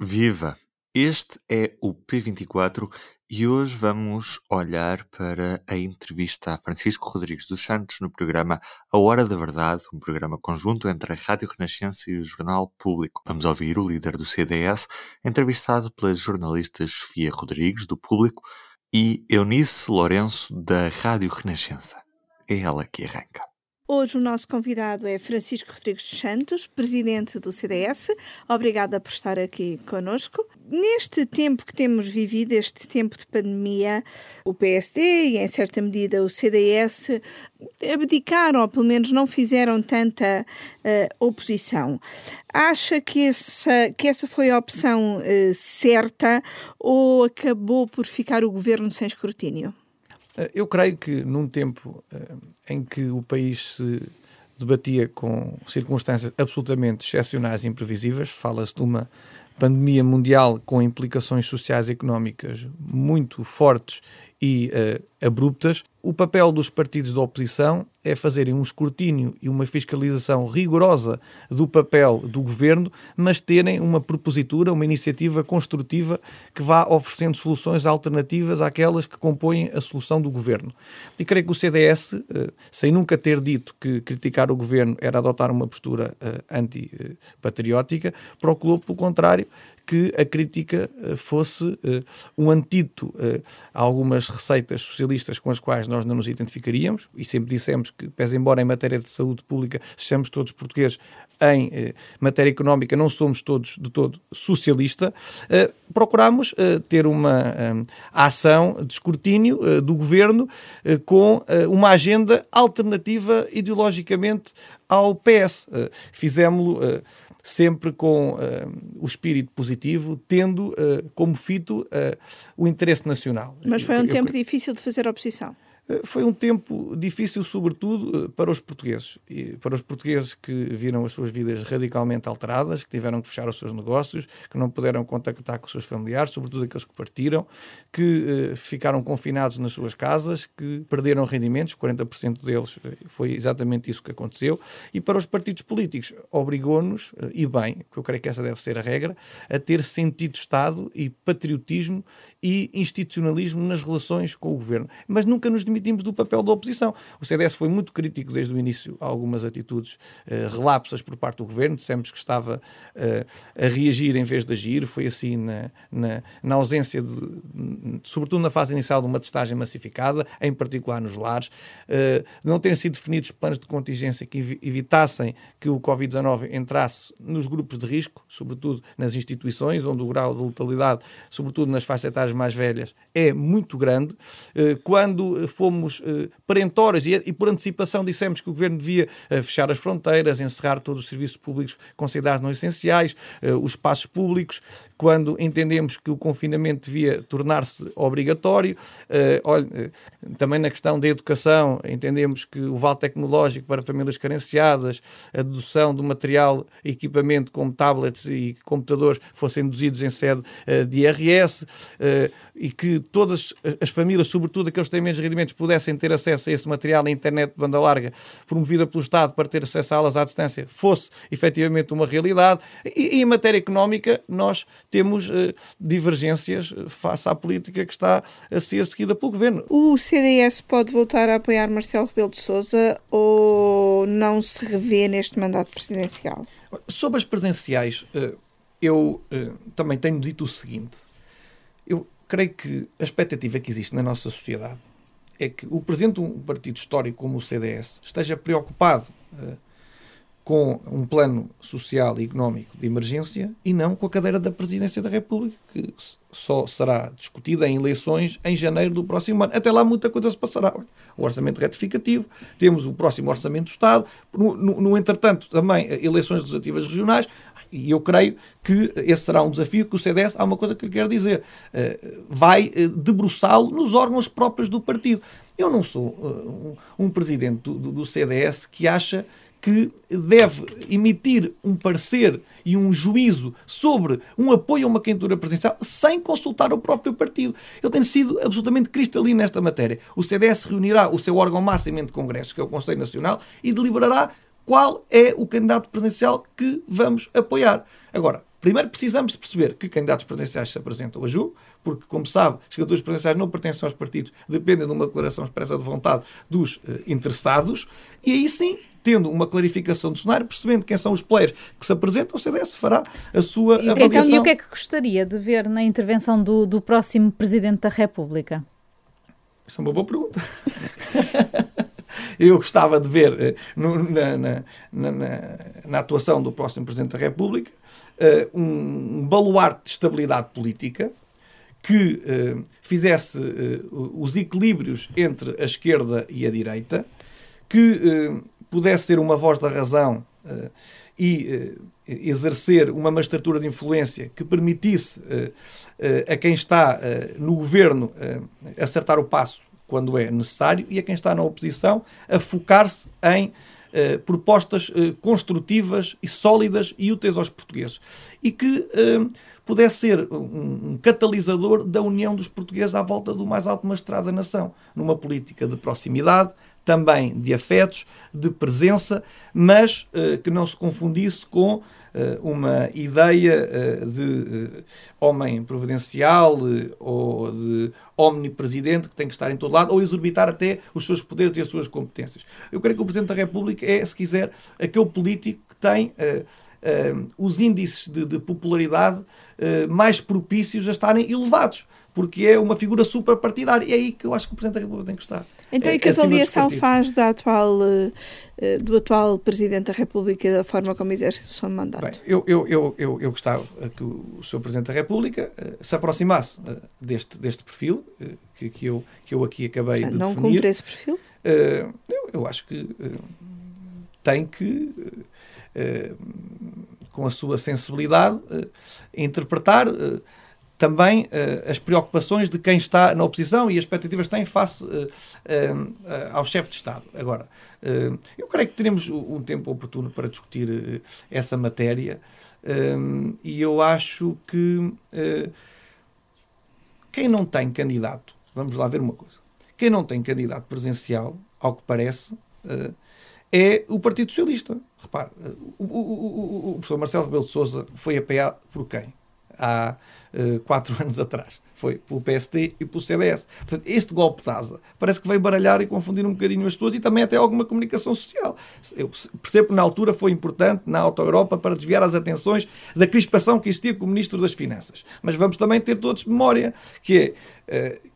Viva! Este é o P24 e hoje vamos olhar para a entrevista a Francisco Rodrigues dos Santos no programa A Hora da Verdade, um programa conjunto entre a Rádio Renascença e o Jornal Público. Vamos ouvir o líder do CDS, entrevistado pelas jornalistas Sofia Rodrigues, do Público, e Eunice Lourenço, da Rádio Renascença. É ela que arranca. Hoje o nosso convidado é Francisco Rodrigues Santos, presidente do CDS. Obrigada por estar aqui conosco. Neste tempo que temos vivido, este tempo de pandemia, o PSD e, em certa medida, o CDS abdicaram, ou pelo menos não fizeram tanta uh, oposição. Acha que essa, que essa foi a opção uh, certa ou acabou por ficar o governo sem escrutínio? Eh, eu creio que num tempo uh, em que o país se debatia com circunstâncias absolutamente excepcionais e imprevisíveis, fala-se de uma pandemia mundial com implicações sociais e económicas muito fortes e uh, abruptas, o papel dos partidos da oposição é fazerem um escrutínio e uma fiscalização rigorosa do papel do governo, mas terem uma propositura, uma iniciativa construtiva que vá oferecendo soluções alternativas àquelas que compõem a solução do governo. E creio que o CDS, eh, sem nunca ter dito que criticar o governo era adotar uma postura eh, antipatriótica, procurou, pelo contrário, que a crítica eh, fosse um antídoto a algumas receitas socialistas com as quais nós não nos identificaríamos, e sempre dissemos que, pese embora em matéria de saúde pública sejamos todos portugueses, em eh, matéria económica não somos todos de todo socialista, eh, procuramos eh, ter uma eh, ação de escrutínio eh, do governo eh, com uma agenda alternativa ideologicamente ao PS. Fizemos-lo sempre com o espírito positivo, tendo como fito o interesse nacional. Mas foi um eu, tempo eu... difícil de fazer oposição. Eh, foi um tempo difícil, sobretudo eh, para os portugueses. E para os portugueses que viram as suas vidas radicalmente alteradas, que tiveram que fechar os seus negócios, que não puderam contactar com os seus familiares, sobretudo aqueles que partiram, que eh, ficaram confinados nas suas casas, que perderam rendimentos, 40% deles foi exatamente isso que aconteceu. E para os partidos políticos, obrigou-nos, e bem, que eu creio que essa deve ser a regra, a ter sentido de Estado e patriotismo e institucionalismo nas relações com o governo. Mas nunca nos demitimos do papel da oposição. O CDS foi muito crítico desde o início a algumas atitudes uh, relapsas por parte do governo. Dissemos que estava uh, a reagir em vez de agir. Foi assim na, na, na ausência, de, sobretudo na fase inicial, de uma testagem massificada, em particular nos lares. Uh, não terem sido definidos planos de contingência que evitassem que o Covid-19 entrasse nos grupos de risco, sobretudo nas instituições, onde o grau de letalidade, sobretudo nas faixas etárias mais velhas é muito grande. Quando fomos eh, perentórios e por antecipação dissemos que o governo devia eh, fechar as fronteiras, encerrar todos os serviços públicos considerados não essenciais, os espaços públicos, quando entendemos que o confinamento devia tornar-se obrigatório. Olha, também na questão da educação, entendemos que o vale tecnológico para famílias carenciadas, a dedução do material, equipamento como tablets e computadores fossem deduzidos em sede de IRS e que todas as famílias, sobretudo aqueles que têm menos rendimentos, pudessem ter acesso a esse material na internet de banda larga, promovida pelo Estado para ter acesso a aulas à distância, fosse efetivamente uma realidade. E, e em matéria económica, nós temos uh, divergências face à política que está a ser seguida pelo Governo. O CDS pode voltar a apoiar Marcelo Rebelo de Sousa ou não se revê neste mandato presidencial? Sobre as presenciais, eh, eu eh, também tenho dito o seguinte. Eu creio que a expectativa que existe na nossa sociedade é que o presidente de um partido histórico como o CDS esteja preocupado uh, com um plano social e económico de emergência e não com a cadeira da presidência da República, que só será discutida em eleições em janeiro do próximo ano. Até lá muita coisa se passará. O orçamento retificativo, temos o próximo orçamento do Estado, no, no, no entretanto também eh, eleições legislativas regionais, e eu creio que esse será um desafio que o CDS, há uma coisa que eu quero dizer, eh, vai eh, debruçá-lo nos órgãos próprios do partido. Eu não sou um presidente do, CDS que acha que deve emitir um parecer e um juízo sobre um apoio a uma candidatura presidencial sem consultar o próprio partido. Eu tenho sido absolutamente cristalino nesta matéria. O CDS reunirá o seu órgão máximo de congressos, que é o Conselho Nacional, e deliberará qual é o candidato presidencial que vamos apoiar. Agora, Primeiro precisamos perceber que candidatos presidenciais se apresentam a julho, porque, como sabe, as candidaturas presidenciais não pertencem aos partidos, dependem de uma declaração expressa de vontade dos uh, interessados, e aí sim, tendo uma clarificação do cenário, percebendo quem são os players que se apresentam, o CDS fará a sua e, avaliação. Então, e o que é que gostaria de ver na intervenção do, do próximo Presidente da República? Isso é uma boa pergunta. Eu gostava de ver uh, no, na, na, na, na, atuação do próximo Presidente da República uh, um baluarte de estabilidade política que uh, fizesse os equilíbrios entre a esquerda e a direita, que pudesse ser uma voz da razão e exercer uma magistratura de influência que permitisse a quem está no governo acertar o passo quando é necessário, e a quem está na oposição a focar-se em eh, propostas eh, construtivas e sólidas e úteis aos portugueses. E que eh, pudesse ser um, um, catalisador da união dos portugueses à volta do mais alto magistrado da nação, numa política de proximidade, também de afetos, de presença, mas eh, que não se confundisse com eh, uma ideia eh, de eh, homem providencial ou de omnipresidente que tem que estar em todo lado ou exorbitar até os seus poderes e as suas competências. Eu creio que o Presidente da República é, se quiser, aquele político que tem os índices de, de popularidade mais propícios a estarem elevados porque é uma figura suprapartidária. E é aí que eu acho que o Presidente da República tem que estar. Então, é, e que avaliação faz da atual, uh, do atual Presidente da República da forma como exerce o seu mandato? Bem, eu, eu, eu, eu, eu gostava que o Sr. Presidente da República uh, se aproximasse uh, deste, deste perfil que, que, eu, que eu aqui acabei Portanto, de não definir. Não cumpre esse perfil? eu, eu acho que tem que com a sua sensibilidade, interpretar também uh, as preocupações de quem está na oposição e as expectativas que tem face uh, uh, ao chefe de Estado. Agora, eu creio que teremos um tempo oportuno para discutir essa matéria e eu acho que quem não tem candidato, vamos lá ver uma coisa, quem não tem candidato presencial, ao que parece, é o Partido Socialista. Repare, o, o, o, o professor Marcelo Rebelo de Sousa foi apoiado por quem? Há uh, quatro anos atrás. Foi pelo PSD e pelo CDS. Portanto, este golpe de asa parece que veio baralhar e confundir um bocadinho as pessoas e também até alguma comunicação social. Eu percebo que na altura foi importante, na Auto-Europa, para desviar as atenções da crispação que existia com o Ministro das Finanças. Mas vamos também ter todos memória que é. Uh,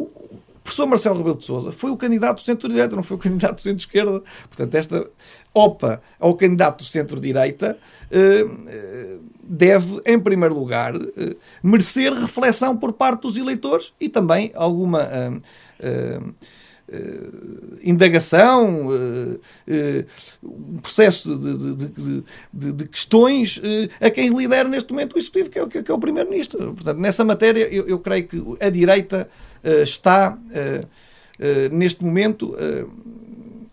o professor Marcelo Rebelo de Sousa foi o candidato do centro-direita, não foi o candidato do centro-esquerda. Portanto, esta OPA ao candidato do centro-direita uh, deve, em primeiro lugar, uh, merecer reflexão por parte dos eleitores e também alguma uh, indagação, um processo de, de, de, de questões a quem lidera neste momento o Executivo, que é, que é o Primeiro-Ministro. Portanto, nessa matéria, eu, eu, creio que a direita está, neste momento,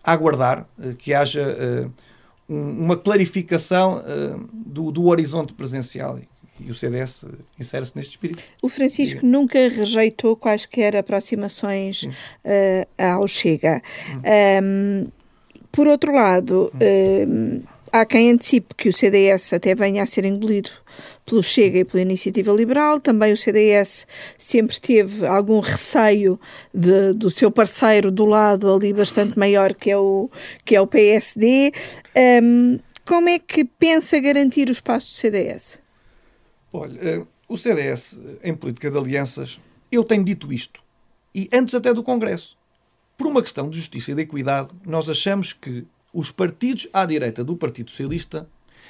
a aguardar que haja uma clarificação uh, do, do, horizonte presencial e o CDS insere-se neste espírito. O Francisco Diga. nunca rejeitou quaisquer aproximações uh, ao Chega. Hum. Um, por outro lado, hum. Há quem antecipe que o CDS até venha a ser engolido pelo Chega e pela Iniciativa Liberal. Também o CDS sempre teve algum receio de, do seu parceiro do lado ali bastante maior que é o, que é o PSD. Um, como é que pensa garantir o espaço do CDS? Olha, eh, o CDS, em política de alianças, eu tenho dito isto, e antes até do Congresso. Por uma questão de justiça e de equidade, nós achamos que os partidos à direita do Partido Socialista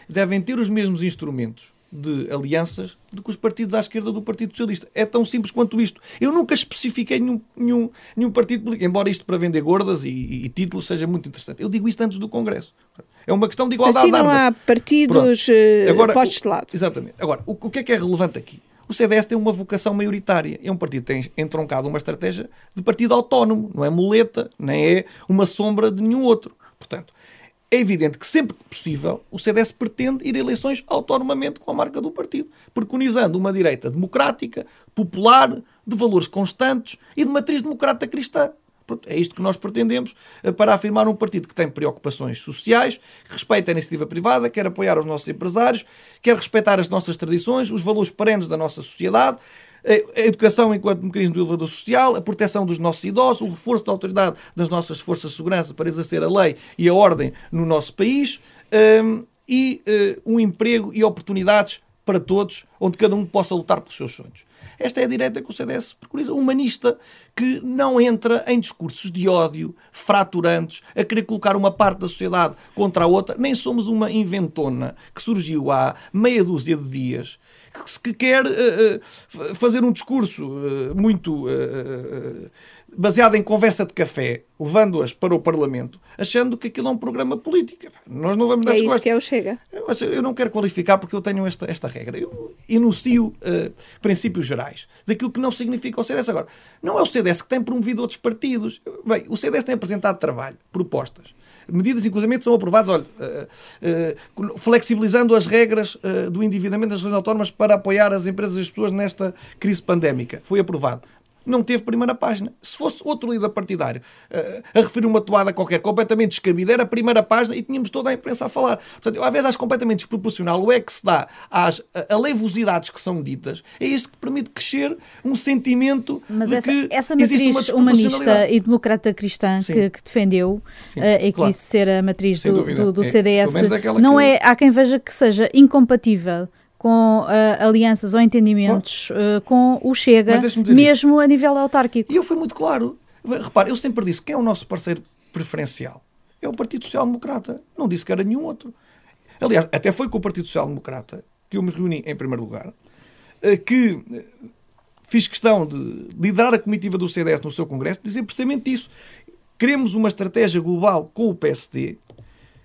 devem ter os mesmos instrumentos de alianças do que os partidos à esquerda do Partido Socialista. É tão simples quanto isto. Eu nunca especifiquei nenhum, nenhum, nenhum partido político, embora isto para vender gordas e, e, e, títulos seja muito interessante. Eu digo isto antes do Congresso. É uma questão de igualdade assim não há partidos Agora, postos de lado. Exatamente. Agora, o, o que é que é relevante aqui? O CDS tem uma vocação maioritária. É um partido que tem entroncado uma estratégia de partido autónomo. Não é muleta, nem é uma sombra de nenhum outro. Portanto, é evidente que sempre que possível o CDS pretende ir a eleições autonomamente com a marca do partido, preconizando uma direita democrática, popular, de valores constantes e de matriz democrata cristã. É isto que nós pretendemos eh, para afirmar um partido que tem preocupações sociais, que respeita a iniciativa privada, quer apoiar os nossos empresários, quer respeitar as nossas tradições, os valores perenes da nossa sociedade, a educação enquanto mecanismo do elevador social, a proteção dos nossos idosos, o reforço da autoridade das nossas forças de segurança para exercer a lei e a ordem no nosso país um, e uh, um emprego e oportunidades para todos, onde cada um possa lutar pelos seus sonhos. Esta é a direita que o CDS preconiza, humanista, que não entra em discursos de ódio, fraturantes, a querer colocar uma parte da sociedade contra a outra. Nem somos uma inventona que surgiu há meia dúzia de dias que quer uh, uh, fazer um discurso uh, muito baseado em conversa de café, levando-as para o Parlamento, achando que aquilo é um programa político. Nós não vamos dar É isso que é o Chega. Eu, eu, não quero qualificar porque eu tenho esta, esta regra. Eu enuncio princípios gerais daquilo que não significa o CDS. Agora, não é o CDS que tem promovido outros partidos. Bem, o CDS tem apresentado trabalho, propostas medidas, inclusive, são aprovadas, olha, uh, uh, flexibilizando as regras do endividamento das regiões autónomas para apoiar as empresas e as pessoas nesta crise pandémica. Foi aprovado não teve primeira página. Se fosse outro líder partidário uh, a referir uma toada qualquer completamente descabida, era a primeira página e tínhamos toda a imprensa a falar. Portanto, eu, às vezes acho completamente desproporcional o é que se dá às alevosidades que são ditas, é isto que permite crescer um sentimento Mas de essa, que essa matriz humanista e democrata cristã que, que, defendeu Sim, uh, e que claro. disse ser a matriz do, do, do, CDS, é, não é, há quem veja que seja incompatível com uh, alianças ou entendimentos uh, com o Chega, mesmo isto. a nível autárquico. E eu fui muito claro. Repare, eu sempre disse quem é o nosso parceiro preferencial. É o Partido Social Democrata. Não disse que era nenhum outro. Aliás, até foi com o Partido Social Democrata que eu me reuni em primeiro lugar, uh, que fiz questão de liderar a comitiva do CDS no seu congresso, dizer precisamente isso. Queremos uma estratégia global com o PSD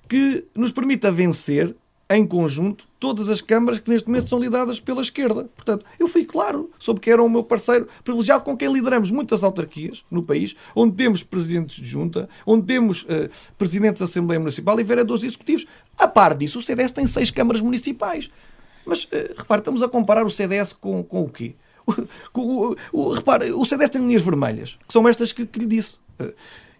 que nos permita vencer em conjunto, todas as câmaras que neste momento são lideradas pela esquerda. Portanto, eu fui claro sobre que era o meu parceiro privilegiado com quem lideramos muitas autarquias no país, onde temos presidentes de junta, onde temos uh, presidentes da Assembleia Municipal e vereadores executivos. A par disso, o CDS tem seis câmaras municipais. Mas, uh, repare, estamos a comparar o CDS com, com o quê? O, o, o, repare, o CDS tem linhas vermelhas, que são estas que, que lhe disse. Uh,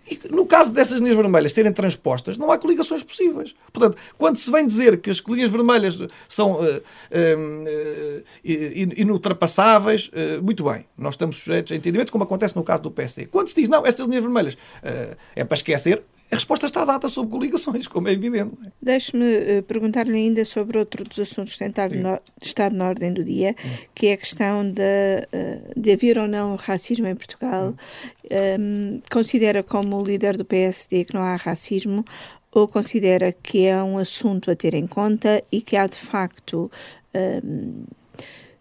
e no caso dessas linhas vermelhas serem transpostas, não há coligações possíveis. Portanto, quando se vem dizer que as linhas vermelhas são uh, uh, inultrapassáveis, uh, muito bem, nós estamos sujeitos a entendimentos, como acontece no caso do PSD. Quando se diz, não, essas linhas vermelhas é para esquecer, a resposta está dada sobre coligações, como é evidente. É? Deixe-me perguntar-lhe ainda sobre outro dos assuntos que tem estado na ordem do dia, que é a questão de, de haver ou não racismo em Portugal. Um, considera como líder do PSD que não há racismo ou considera que é um assunto a ter em conta e que há de facto hum,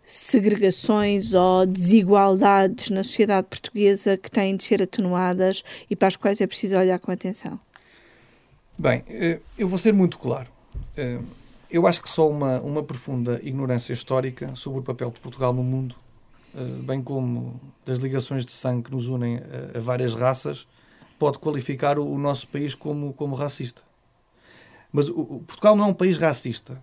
segregações ou desigualdades na sociedade portuguesa que têm de ser atenuadas e para as quais é preciso olhar com atenção? Bem, eh, eu vou ser muito claro. Eh, eu acho que só uma, uma profunda ignorância histórica sobre o papel de Portugal no mundo, eh, bem como das ligações de sangue que nos unem a, várias raças, pode qualificar o, nosso país como, como racista. Mas o, Portugal não é um país racista,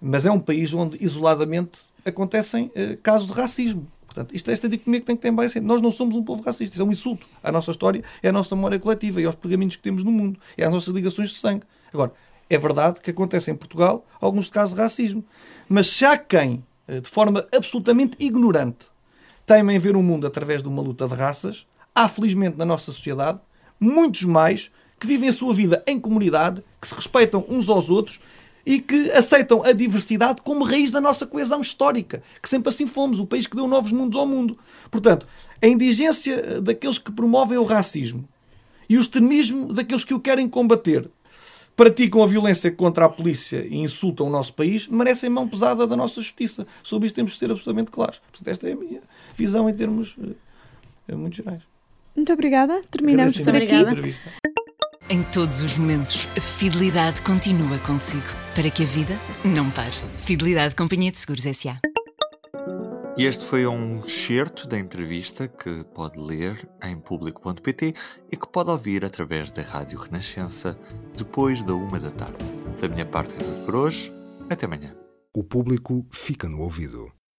mas é um país onde isoladamente acontecem eh, casos de racismo. Portanto, isto é esta dicotomia que tem que ter bem Nós não somos um povo racista, isso é um insulto. À nossa história, é a nossa memória coletiva e aos pergaminhos que temos no mundo, é as nossas ligações de sangue. Agora, é verdade que acontece em Portugal alguns casos de racismo, mas se há quem, eh, de forma absolutamente ignorante, teima ver o mundo através de uma luta de raças, há felizmente na nossa sociedade muitos mais que vivem a sua vida em comunidade, que se respeitam uns aos outros e que aceitam a diversidade como raiz da nossa coesão histórica, que sempre assim fomos, o país que deu novos mundos ao mundo. Portanto, a indigência daqueles que promovem o racismo e o extremismo daqueles que o querem combater, praticam a violência contra a polícia e insultam o nosso país, merecem mão pesada da nossa justiça. Sobre isso temos de ser absolutamente claros. Portanto, esta é a minha visão em termos uh, muito gerais. Muito obrigada. Terminamos por aqui. Em todos os momentos, a fidelidade continua consigo, para que a vida não pare. Fidelidade Companhia de Seguros S.A. E este foi um excerto da entrevista que pode ler em público.pt e que pode ouvir através da Rádio Renascença depois da uma da tarde. Da minha parte é tudo por hoje. Até amanhã. O público fica no ouvido.